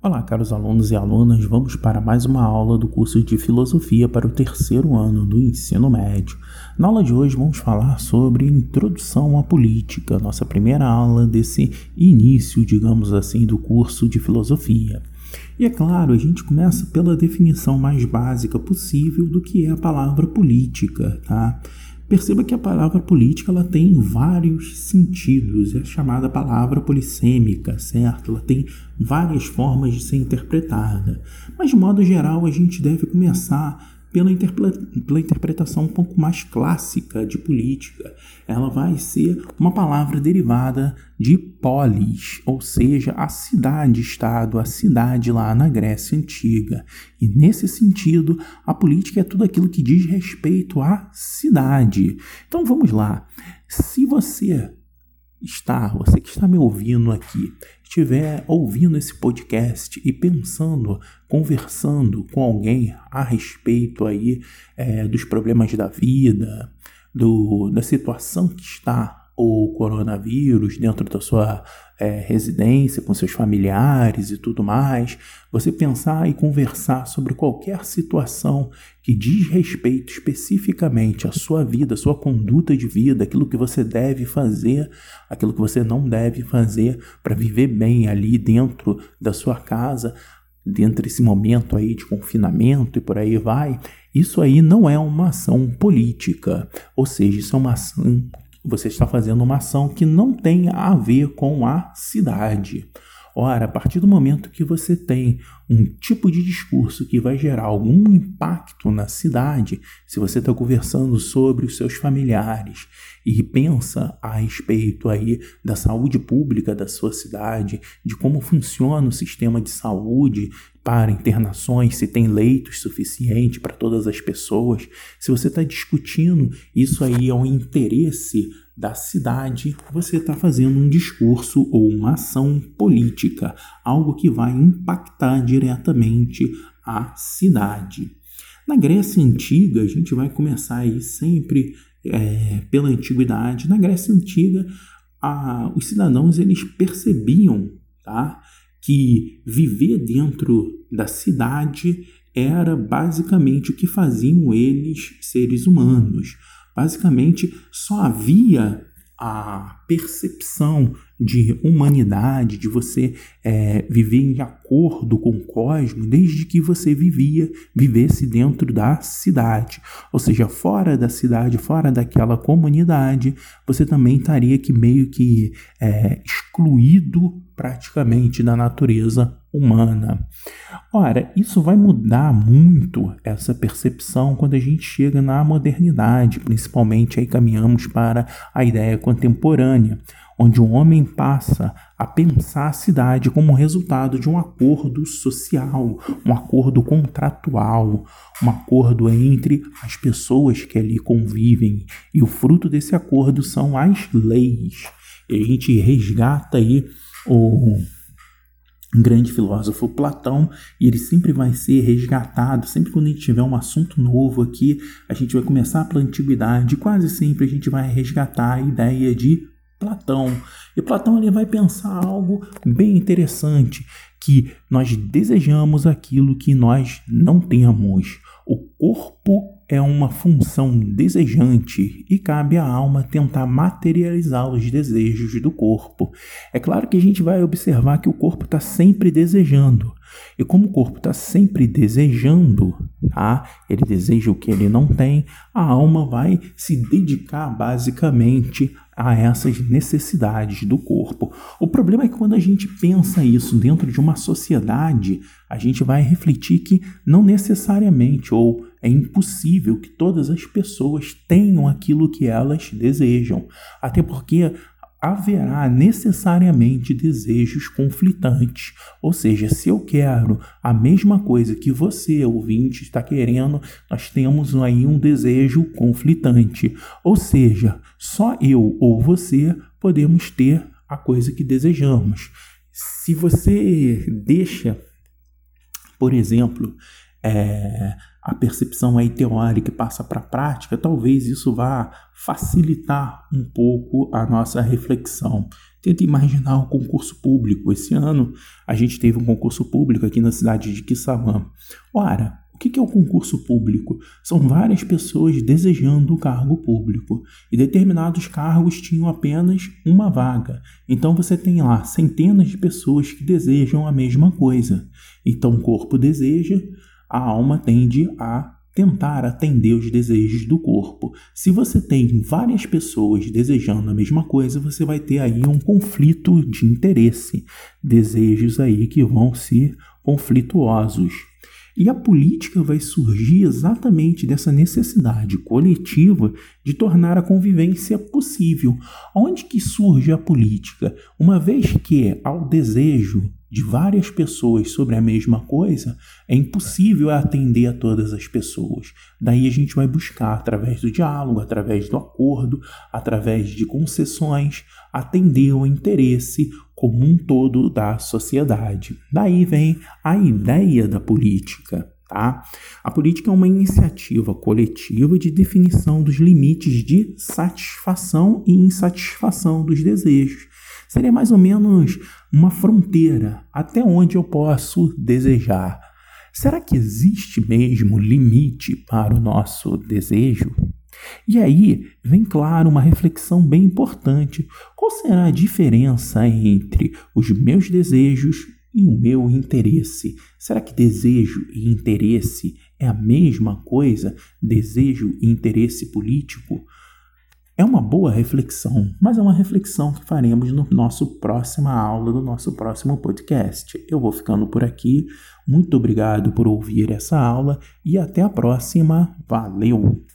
Olá, caros alunos e alunas, vamos para mais uma aula do curso de Filosofia para o terceiro ano do ensino médio. Na aula de hoje vamos falar sobre Introdução à Política, nossa primeira aula desse início, digamos assim, do curso de Filosofia. E é claro, a gente começa pela definição mais básica possível do que é a palavra política, tá? Perceba que a palavra política ela tem vários sentidos, é chamada palavra polissêmica, certo? Ela tem várias formas de ser interpretada. Mas, de modo geral, a gente deve começar pela, pela interpretação um pouco mais clássica de política. Ela vai ser uma palavra derivada de polis, ou seja, a cidade-estado, a cidade lá na Grécia Antiga. E nesse sentido, a política é tudo aquilo que diz respeito à cidade. Então vamos lá. Se você está, você que está me ouvindo aqui, estiver ouvindo esse podcast e pensando, conversando com alguém a respeito aí é, dos problemas da vida, do, da situação que está o coronavírus dentro da sua é, residência, com seus familiares e tudo mais, você pensar e conversar sobre qualquer situação que diz respeito especificamente à sua vida, à sua conduta de vida, aquilo que você deve fazer, aquilo que você não deve fazer para viver bem ali dentro da sua casa, dentro desse momento aí de confinamento e por aí vai, isso aí não é uma ação política, ou seja, isso é uma ação você está fazendo uma ação que não tem a ver com a cidade. Ora, a partir do momento que você tem um tipo de discurso que vai gerar algum impacto na cidade, se você está conversando sobre os seus familiares e pensa a respeito aí da saúde pública da sua cidade, de como funciona o sistema de saúde para internações, se tem leitos suficiente para todas as pessoas, se você está discutindo isso aí é um interesse da cidade, você está fazendo um discurso ou uma ação política, algo que vai impactar diretamente a cidade. Na Grécia Antiga, a gente vai começar aí sempre é, pela antiguidade. Na Grécia Antiga, a, os cidadãos eles percebiam tá, que viver dentro da cidade era basicamente o que faziam eles, seres humanos. Basicamente, só havia a percepção de humanidade, de você é, viver em acordo com o cosmos, desde que você vivia, vivesse dentro da cidade. Ou seja, fora da cidade, fora daquela comunidade, você também estaria que meio que é, excluído praticamente da natureza humana. Ora, isso vai mudar muito essa percepção quando a gente chega na modernidade, principalmente aí caminhamos para a ideia contemporânea, onde o homem passa a pensar a cidade como resultado de um acordo social, um acordo contratual, um acordo entre as pessoas que ali convivem, e o fruto desse acordo são as leis. E a gente resgata aí o grande filósofo Platão, e ele sempre vai ser resgatado, sempre quando a gente tiver um assunto novo aqui, a gente vai começar pela antiguidade, quase sempre a gente vai resgatar a ideia de Platão. E Platão ele vai pensar algo bem interessante, que nós desejamos aquilo que nós não temos. O corpo é uma função desejante e cabe à alma tentar materializar os desejos do corpo. É claro que a gente vai observar que o corpo está sempre desejando. E como o corpo está sempre desejando, tá? ele deseja o que ele não tem, a alma vai se dedicar basicamente a essas necessidades do corpo. O problema é que quando a gente pensa isso dentro de uma sociedade, a gente vai refletir que não necessariamente ou é impossível que todas as pessoas tenham aquilo que elas desejam. Até porque haverá necessariamente desejos conflitantes. Ou seja, se eu quero a mesma coisa que você, ouvinte, está querendo, nós temos aí um desejo conflitante. Ou seja, só eu ou você podemos ter a coisa que desejamos. Se você deixa, por exemplo, é, a percepção aí teórica passa para a prática, talvez isso vá facilitar um pouco a nossa reflexão. Tenta imaginar um concurso público. Esse ano a gente teve um concurso público aqui na cidade de Quissabã. Ora, o que é o concurso público? São várias pessoas desejando o cargo público e determinados cargos tinham apenas uma vaga. Então você tem lá centenas de pessoas que desejam a mesma coisa. Então o corpo deseja, a alma tende a tentar atender os desejos do corpo. Se você tem várias pessoas desejando a mesma coisa, você vai ter aí um conflito de interesse, desejos aí que vão ser conflituosos. E a política vai surgir exatamente dessa necessidade coletiva de tornar a convivência possível. Onde que surge a política? Uma vez que ao desejo de várias pessoas sobre a mesma coisa, é impossível atender a todas as pessoas. Daí a gente vai buscar, através do diálogo, através do acordo, através de concessões, atender o interesse como um todo da sociedade. Daí vem a ideia da política. Tá? A política é uma iniciativa coletiva de definição dos limites de satisfação e insatisfação dos desejos. Seria mais ou menos uma fronteira até onde eu posso desejar. Será que existe mesmo limite para o nosso desejo? E aí vem, claro, uma reflexão bem importante. Qual será a diferença entre os meus desejos e o meu interesse? Será que desejo e interesse é a mesma coisa? Desejo e interesse político? É uma boa reflexão, mas é uma reflexão que faremos no nosso próxima aula do nosso próximo podcast. Eu vou ficando por aqui. Muito obrigado por ouvir essa aula e até a próxima. Valeu!